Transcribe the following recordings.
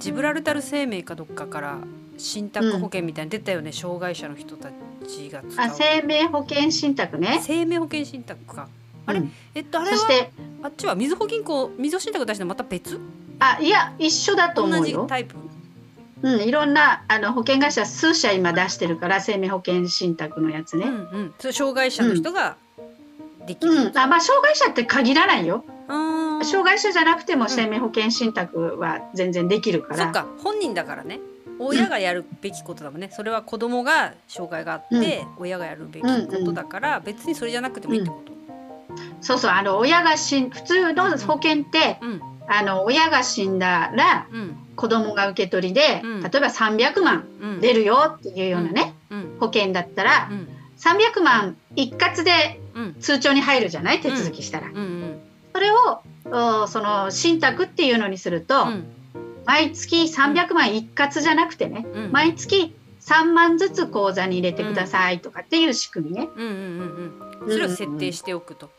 ジブラルタル生命かどっかから信託保険みたいに出たよね、障害者の人たちがあ生命保険信託ね。生命保険信託か。あれ？うん。えっとあれはそしてあっちはみずほ銀行みずほ信託出してまた別あいや一緒だと思同うよ。じタイプ？うんいろんなあの保険会社数社今出してるから生命保険信託のやつね。うんうん。障害者の人ができる、うん、あまあ障害者って限らないよ。障害者じゃなくても生命保険信託は全然できるから。そっか。本人だからね。親がやるべきことだもんね、それは子供が障害があって、親がやるべきことだから、別にそれじゃなくてもいいってこと、そうそう。あの親が死ん普通の保険って、うん。あの親が死んだらうん。子供が受け取りで、うん。例えば300万うん。出るよっていうようなね、うん。保険だったら、うん。300万一括でうん。通帳に入るじゃない？手続きしたら、うんうんそれをおその信託っていうのにすると、うん。毎月300万一括じゃなくてね、うん。毎月3万ずつ口座に入れてくださいとかっていう仕組みね。うんうんうんうん。それを設定しておくと、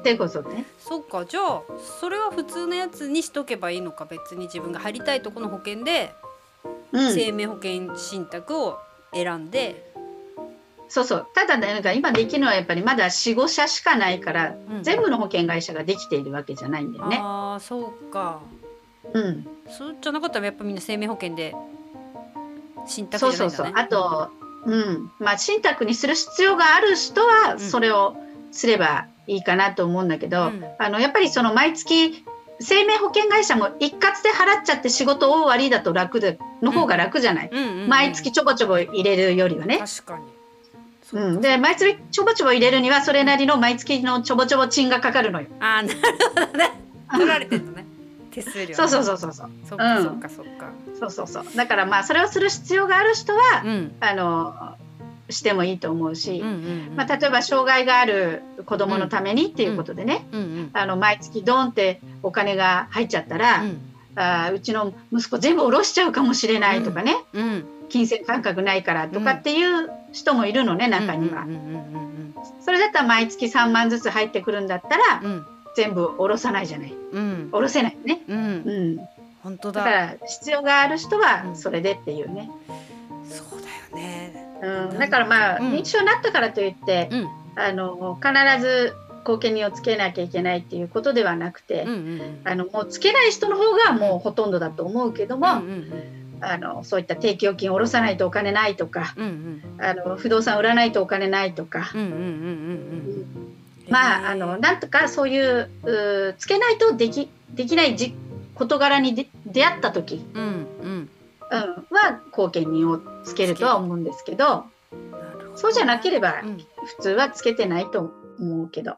ってことね。そっか。じゃあそれは普通のやつにしとけばいいのか。別に自分が入りたいとこの保険でうん、生命保険信託を選んで、そうそう。ただねなんか今できるのはやっぱりまだ45社しかないから、うん。全部の保険会社ができているわけじゃないんだよね。ああそうか。うん、そうじゃなかったらやっぱみんな生命保険で信託そうそうそう。あと、うん。まあ、信託にする必要がある人はん。それをすればいいかなと思うんだけど、うん。あのやっぱりその毎月生命保険会社も一括で払っちゃって仕事終わりだと楽での方が楽じゃない、うんうんうん毎月ちょぼちょぼ入れるよりはね。確かにうん、で毎月ちょぼちょぼ入れるにはそれなりの毎月のちょぼちょぼ賃がかかるのよ。ああなるほどね。取られてるのね。手数料ね。そうそうそうそう。そうそっか。うん。そっかそっか。そうそうそう。だからまあそれをする必要がある人は、うん。あのしてもいいと思うし、うんうんうん。まあ、例えば障害がある子どものためにっていうことでね、うんうん。あの毎月ドンってお金が入っちゃったら、うん。あーうちの息子全部下ろしちゃうかもしれないとかね、うん。金銭感覚ないからとかっていう人もいるのね、中には、それだったら毎月3万ずつ入ってくるんだったら、うん。うん全部下ろさないじゃない。うん。下ろせないね、うん。うん、本当だ。だから必要がある人はうん。それでっていうね、そうだよね。うん、だからまあ、うん。認知症になったからといって、うん。あの必ず後見人をつけなきゃいけないっていうことではなくて、あのもうつけない人の方がもうほとんどだと思うけども、うんうんあのそういった定期預金を下ろさないとお金ないとかうんうん。あの不動産売らないとお金ないとか、まああのなんとかそういううーつけないとできできないじ事柄にで出会った時、うんうん。うん、は後見人をつけるとは思うんですけど。そうじゃなければうん。普通はつけてないと思うけど。